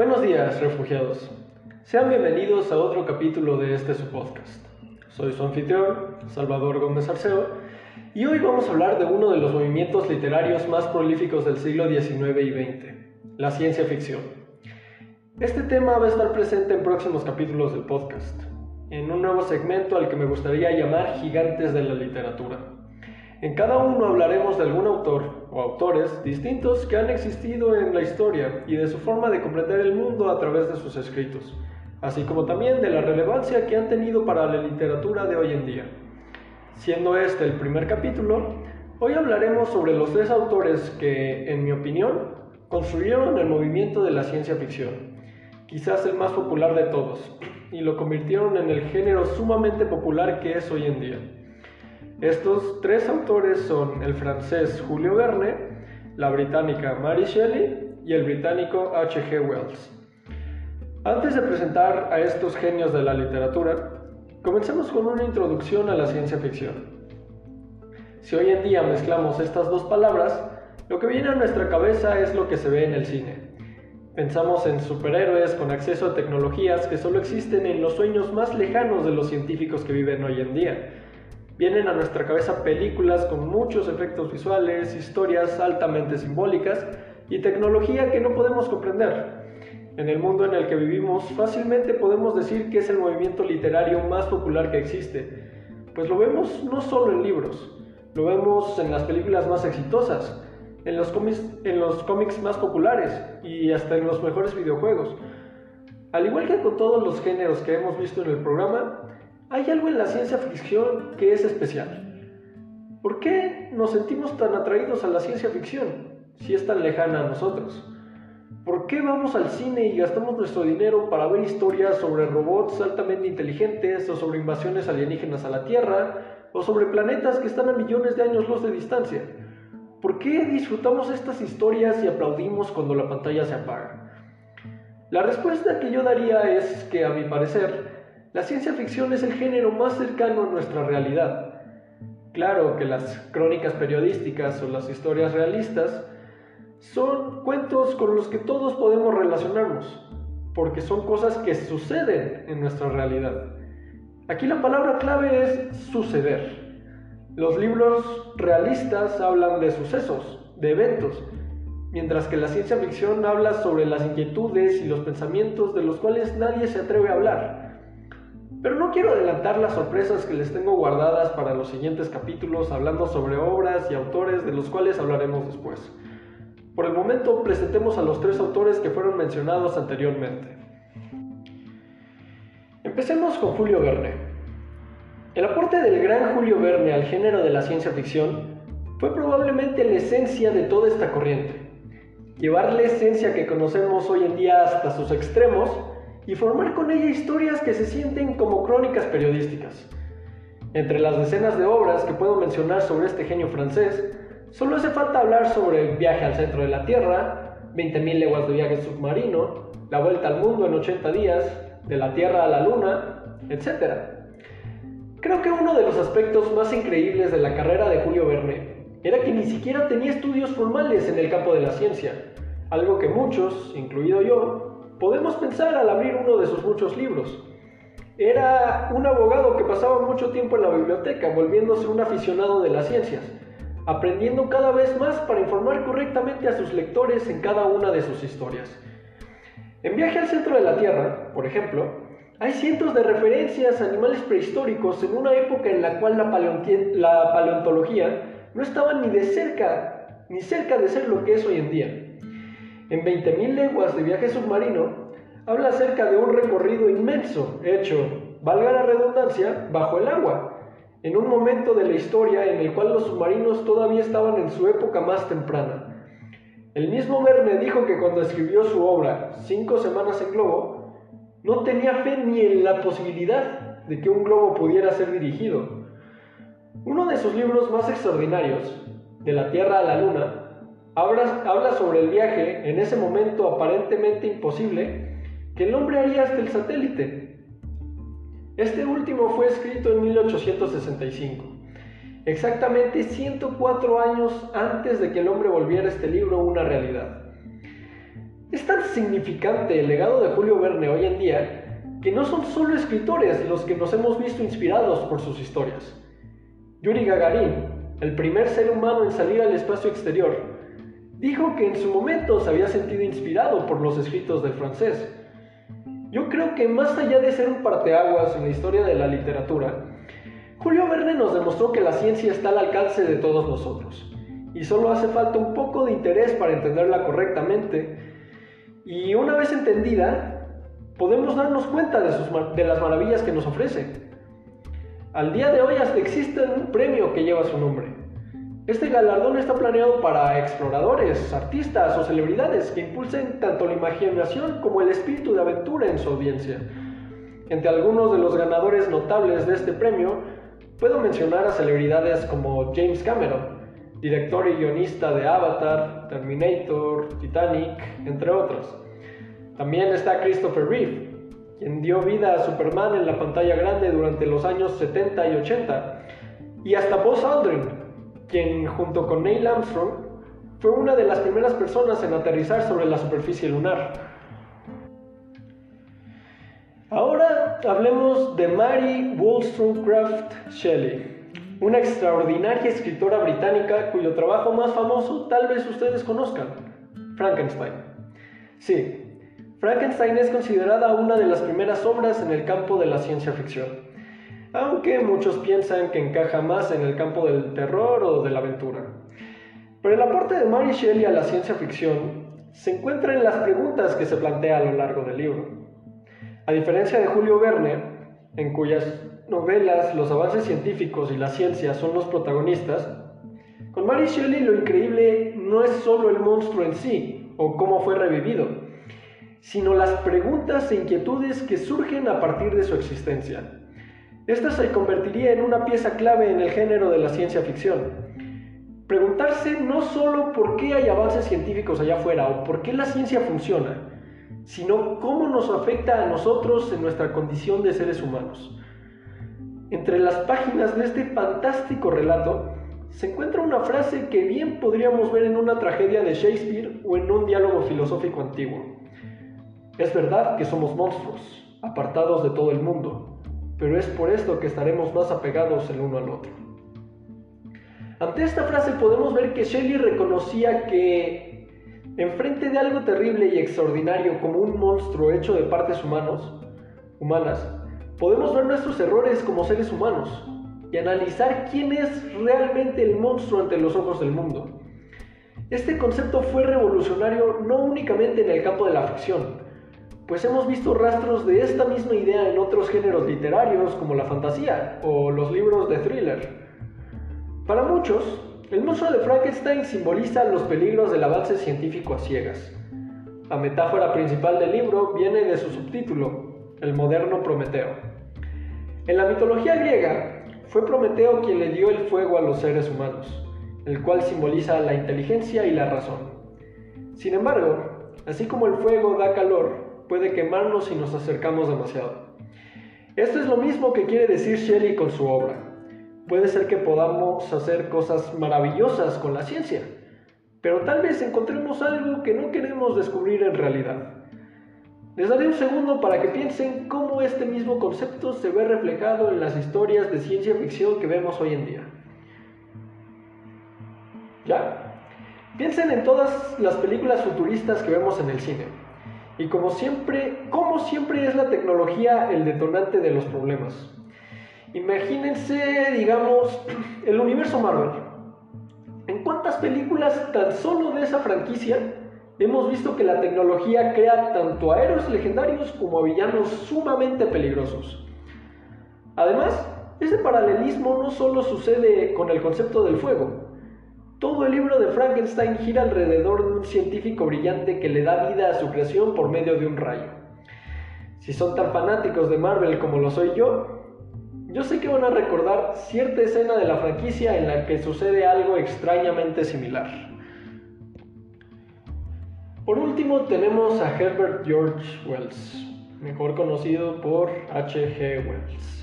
Buenos días, refugiados. Sean bienvenidos a otro capítulo de este su podcast. Soy su anfitrión, Salvador Gómez Arceo, y hoy vamos a hablar de uno de los movimientos literarios más prolíficos del siglo XIX y XX, la ciencia ficción. Este tema va a estar presente en próximos capítulos del podcast, en un nuevo segmento al que me gustaría llamar Gigantes de la Literatura. En cada uno hablaremos de algún autor o autores distintos que han existido en la historia y de su forma de comprender el mundo a través de sus escritos, así como también de la relevancia que han tenido para la literatura de hoy en día. Siendo este el primer capítulo, hoy hablaremos sobre los tres autores que, en mi opinión, construyeron el movimiento de la ciencia ficción, quizás el más popular de todos, y lo convirtieron en el género sumamente popular que es hoy en día. Estos tres autores son el francés Julio Verne, la británica Mary Shelley y el británico H.G. Wells. Antes de presentar a estos genios de la literatura, comencemos con una introducción a la ciencia ficción. Si hoy en día mezclamos estas dos palabras, lo que viene a nuestra cabeza es lo que se ve en el cine. Pensamos en superhéroes con acceso a tecnologías que solo existen en los sueños más lejanos de los científicos que viven hoy en día Vienen a nuestra cabeza películas con muchos efectos visuales, historias altamente simbólicas y tecnología que no podemos comprender. En el mundo en el que vivimos fácilmente podemos decir que es el movimiento literario más popular que existe, pues lo vemos no solo en libros, lo vemos en las películas más exitosas, en los cómics, en los cómics más populares y hasta en los mejores videojuegos. Al igual que con todos los géneros que hemos visto en el programa, hay algo en la ciencia ficción que es especial. ¿Por qué nos sentimos tan atraídos a la ciencia ficción si es tan lejana a nosotros? ¿Por qué vamos al cine y gastamos nuestro dinero para ver historias sobre robots altamente inteligentes o sobre invasiones alienígenas a la Tierra o sobre planetas que están a millones de años luz de distancia? ¿Por qué disfrutamos estas historias y aplaudimos cuando la pantalla se apaga? La respuesta que yo daría es que, a mi parecer, la ciencia ficción es el género más cercano a nuestra realidad. Claro que las crónicas periodísticas o las historias realistas son cuentos con los que todos podemos relacionarnos, porque son cosas que suceden en nuestra realidad. Aquí la palabra clave es suceder. Los libros realistas hablan de sucesos, de eventos, mientras que la ciencia ficción habla sobre las inquietudes y los pensamientos de los cuales nadie se atreve a hablar. Pero no quiero adelantar las sorpresas que les tengo guardadas para los siguientes capítulos hablando sobre obras y autores de los cuales hablaremos después. Por el momento presentemos a los tres autores que fueron mencionados anteriormente. Empecemos con Julio Verne. El aporte del gran Julio Verne al género de la ciencia ficción fue probablemente la esencia de toda esta corriente. Llevar la esencia que conocemos hoy en día hasta sus extremos y formar con ella historias que se sienten como crónicas periodísticas. Entre las decenas de obras que puedo mencionar sobre este genio francés, solo hace falta hablar sobre el viaje al centro de la Tierra, 20.000 leguas de viaje submarino, la vuelta al mundo en 80 días, de la Tierra a la Luna, etc. Creo que uno de los aspectos más increíbles de la carrera de Julio Verne era que ni siquiera tenía estudios formales en el campo de la ciencia, algo que muchos, incluido yo, podemos pensar al abrir uno de sus muchos libros. Era un abogado que pasaba mucho tiempo en la biblioteca, volviéndose un aficionado de las ciencias, aprendiendo cada vez más para informar correctamente a sus lectores en cada una de sus historias. En Viaje al Centro de la Tierra, por ejemplo, hay cientos de referencias a animales prehistóricos en una época en la cual la, paleontología no estaba ni de cerca, ni cerca de ser lo que es hoy en día. En 20.000 leguas de viaje submarino, habla acerca de un recorrido inmenso hecho, valga la redundancia, bajo el agua, en un momento de la historia en el cual los submarinos todavía estaban en su época más temprana. El mismo Verne dijo que cuando escribió su obra, Cinco semanas en globo, no tenía fe ni en la posibilidad de que un globo pudiera ser dirigido. Uno de sus libros más extraordinarios, De la Tierra a la Luna, habla, sobre el viaje en ese momento aparentemente imposible que el hombre haría hasta el satélite. Este último fue escrito en 1865, exactamente 104 años antes de que el hombre volviera este libro una realidad. Es tan significante el legado de Julio Verne hoy en día que no son solo escritores los que nos hemos visto inspirados por sus historias. Yuri Gagarin, el primer ser humano en salir al espacio exterior, dijo que en su momento se había sentido inspirado por los escritos del francés. Yo creo que más allá de ser un parteaguas en la historia de la literatura, Julio Verne nos demostró que la ciencia está al alcance de todos nosotros y solo hace falta un poco de interés para entenderla correctamente y una vez entendida podemos darnos cuenta de, de las maravillas que nos ofrece. Al día de hoy hasta existe un premio que lleva su nombre. Este galardón está planeado para exploradores, artistas o celebridades que impulsen tanto la imaginación como el espíritu de aventura en su audiencia. Entre algunos de los ganadores notables de este premio, puedo mencionar a celebridades como James Cameron, director y guionista de Avatar, Terminator, Titanic, entre otros. También está Christopher Reeve, quien dio vida a Superman en la pantalla grande durante los años 70 y 80, y hasta Buzz Aldrin, quien junto con Neil Armstrong fue una de las primeras personas en aterrizar sobre la superficie lunar. Ahora hablemos de Mary Wollstonecraft Shelley, una extraordinaria escritora británica cuyo trabajo más famoso tal vez ustedes conozcan, Frankenstein. Sí, Frankenstein es considerada una de las primeras obras en el campo de la ciencia ficción, aunque muchos piensan que encaja más en el campo del terror o de la aventura. Pero el aporte de Mary Shelley a la ciencia ficción se encuentra en las preguntas que se plantea a lo largo del libro. A diferencia de Julio Verne, en cuyas novelas los avances científicos y la ciencia son los protagonistas, con Mary Shelley lo increíble no es solo el monstruo en sí o cómo fue revivido, sino las preguntas e inquietudes que surgen a partir de su existencia. Esta se convertiría en una pieza clave en el género de la ciencia ficción. Preguntarse no solo por qué hay avances científicos allá afuera o por qué la ciencia funciona, sino cómo nos afecta a nosotros en nuestra condición de seres humanos. Entre las páginas de este fantástico relato se encuentra una frase que bien podríamos ver en una tragedia de Shakespeare o en un diálogo filosófico antiguo. Es verdad que somos monstruos, apartados de todo el mundo, pero es por esto que estaremos más apegados el uno al otro. Ante esta frase podemos ver que Shelley reconocía que, enfrente de algo terrible y extraordinario como un monstruo hecho de partes humanos, humanas, podemos ver nuestros errores como seres humanos y analizar quién es realmente el monstruo ante los ojos del mundo. Este concepto fue revolucionario no únicamente en el campo de la ficción, pues hemos visto rastros de esta misma idea en otros géneros literarios como la fantasía o los libros de thriller. Para muchos, el monstruo de Frankenstein simboliza los peligros del avance científico a ciegas. La metáfora principal del libro viene de su subtítulo, el moderno Prometeo. En la mitología griega, fue Prometeo quien le dio el fuego a los seres humanos, el cual simboliza la inteligencia y la razón. Sin embargo, así como el fuego da calor, puede quemarnos si nos acercamos demasiado. Esto es lo mismo que quiere decir Shelley con su obra. Puede ser que podamos hacer cosas maravillosas con la ciencia, pero tal vez encontremos algo que no queremos descubrir en realidad. Les daré un segundo para que piensen cómo este mismo concepto se ve reflejado en las historias de ciencia ficción que vemos hoy en día. ¿Ya? Piensen en todas las películas futuristas que vemos en el cine. Y como siempre, como siempre es la tecnología el detonante de los problemas. Imagínense, digamos, el universo Marvel. ¿En cuántas películas tan solo de esa franquicia hemos visto que la tecnología crea tanto a héroes legendarios como a villanos sumamente peligrosos? Además, ese paralelismo no solo sucede con el concepto del fuego, todo el libro de Frankenstein gira alrededor de un científico brillante que le da vida a su creación por medio de un rayo. Si son tan fanáticos de Marvel como lo soy yo, yo sé que van a recordar cierta escena de la franquicia en la que sucede algo extrañamente similar. Por último tenemos a Herbert George Wells, mejor conocido por H.G. Wells.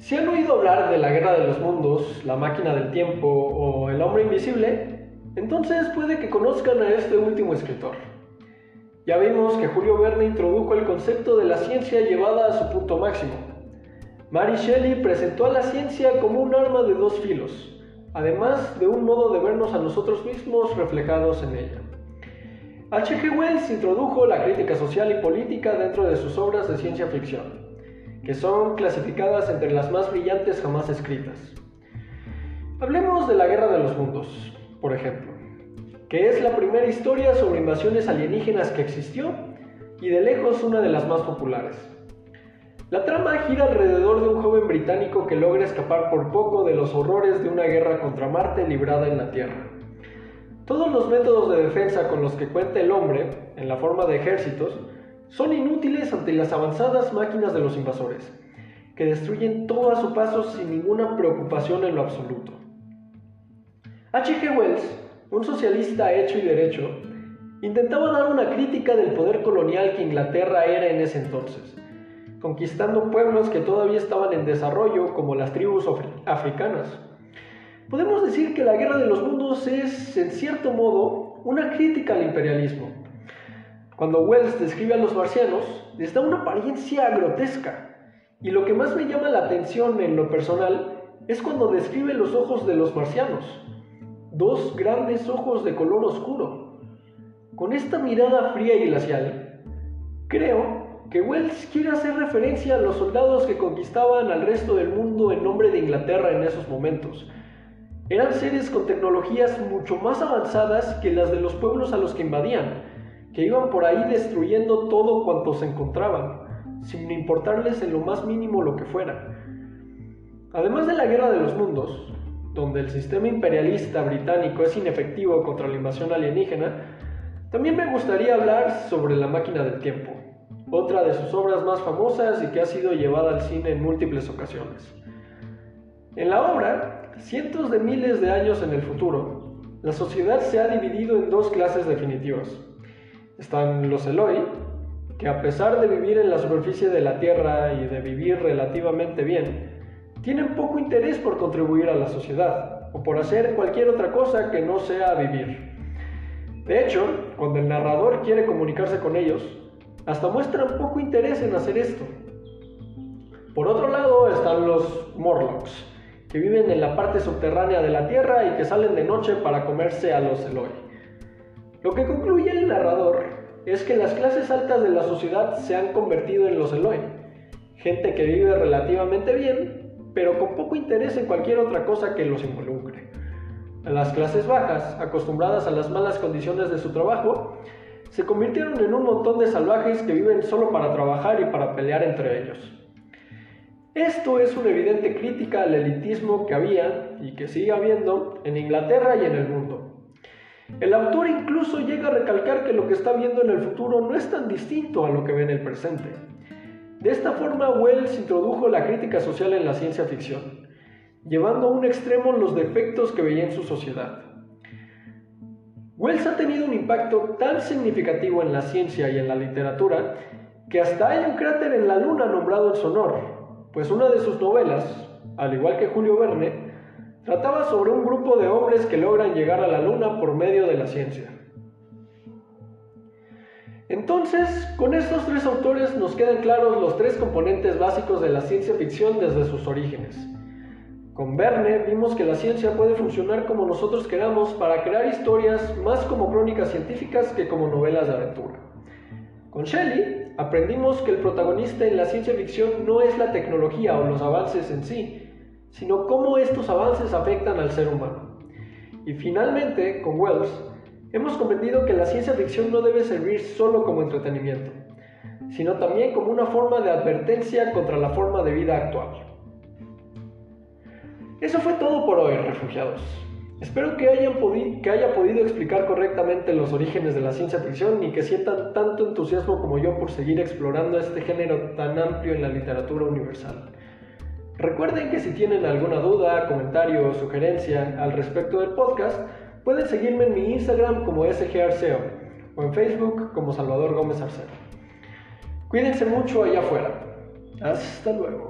Si han oído hablar de la Guerra de los Mundos, la Máquina del Tiempo o El Hombre Invisible, entonces puede que conozcan a este último escritor. Ya vimos que Julio Verne introdujo el concepto de la ciencia llevada a su punto máximo. Mary Shelley presentó a la ciencia como un arma de dos filos, además de un modo de vernos a nosotros mismos reflejados en ella. H.G. Wells introdujo la crítica social y política dentro de sus obras de ciencia ficción, que son clasificadas entre las más brillantes jamás escritas. Hablemos de la Guerra de los Mundos, por ejemplo, que es la primera historia sobre invasiones alienígenas que existió y de lejos una de las más populares. La trama gira alrededor de un joven británico que logra escapar por poco de los horrores de una guerra contra Marte librada en la Tierra. Todos los métodos de defensa con los que cuenta el hombre, en la forma de ejércitos, son inútiles ante las avanzadas máquinas de los invasores, que destruyen todo a su paso sin ninguna preocupación en lo absoluto. H.G. Wells, un socialista hecho y derecho, intentaba dar una crítica del poder colonial que Inglaterra era en ese entonces conquistando pueblos que todavía estaban en desarrollo como las tribus africanas. Podemos decir que la Guerra de los Mundos es, en cierto modo, una crítica al imperialismo. Cuando Wells describe a los marcianos, les da una apariencia grotesca. Y lo que más me llama la atención en lo personal es cuando describe los ojos de los marcianos. Dos grandes ojos de color oscuro. Con esta mirada fría y glacial, creo que Wells quiere hacer referencia a los soldados que conquistaban al resto del mundo en nombre de Inglaterra en esos momentos. Eran seres con tecnologías mucho más avanzadas que las de los pueblos a los que invadían, que iban por ahí destruyendo todo cuanto se encontraban, sin importarles en lo más mínimo lo que fuera. Además de la Guerra de los Mundos, donde el sistema imperialista británico es inefectivo contra la invasión alienígena, también me gustaría hablar sobre la máquina del tiempo otra de sus obras más famosas y que ha sido llevada al cine en múltiples ocasiones. En la obra, cientos de miles de años en el futuro, la sociedad se ha dividido en dos clases definitivas. Están los Eloi, que a pesar de vivir en la superficie de la Tierra y de vivir relativamente bien, tienen poco interés por contribuir a la sociedad o por hacer cualquier otra cosa que no sea vivir. De hecho, cuando el narrador quiere comunicarse con ellos, hasta muestran poco interés en hacer esto. Por otro lado están los Morlocks, que viven en la parte subterránea de la Tierra y que salen de noche para comerse a los Eloi. Lo que concluye el narrador es que las clases altas de la sociedad se han convertido en los Eloi, gente que vive relativamente bien, pero con poco interés en cualquier otra cosa que los involucre. Las clases bajas, acostumbradas a las malas condiciones de su trabajo, se convirtieron en un montón de salvajes que viven solo para trabajar y para pelear entre ellos. Esto es una evidente crítica al elitismo que había y que sigue habiendo en Inglaterra y en el mundo. El autor incluso llega a recalcar que lo que está viendo en el futuro no es tan distinto a lo que ve en el presente. De esta forma, Wells introdujo la crítica social en la ciencia ficción, llevando a un extremo los defectos que veía en su sociedad. Wells ha tenido un impacto tan significativo en la ciencia y en la literatura que hasta hay un cráter en la Luna nombrado en su honor, pues una de sus novelas, al igual que Julio Verne, trataba sobre un grupo de hombres que logran llegar a la Luna por medio de la ciencia. Entonces, con estos tres autores nos quedan claros los tres componentes básicos de la ciencia ficción desde sus orígenes. Con Verne vimos que la ciencia puede funcionar como nosotros queramos para crear historias más como crónicas científicas que como novelas de aventura. Con Shelley aprendimos que el protagonista en la ciencia ficción no es la tecnología o los avances en sí, sino cómo estos avances afectan al ser humano. Y finalmente, con Wells, hemos comprendido que la ciencia ficción no debe servir solo como entretenimiento, sino también como una forma de advertencia contra la forma de vida actual. Eso fue todo por hoy, refugiados. Espero que, hayan que haya podido explicar correctamente los orígenes de la ciencia ficción y que sientan tanto entusiasmo como yo por seguir explorando este género tan amplio en la literatura universal. Recuerden que si tienen alguna duda, comentario o sugerencia al respecto del podcast, pueden seguirme en mi Instagram como SGArceo o en Facebook como Salvador Gómez Arceo. Cuídense mucho allá afuera. Hasta luego.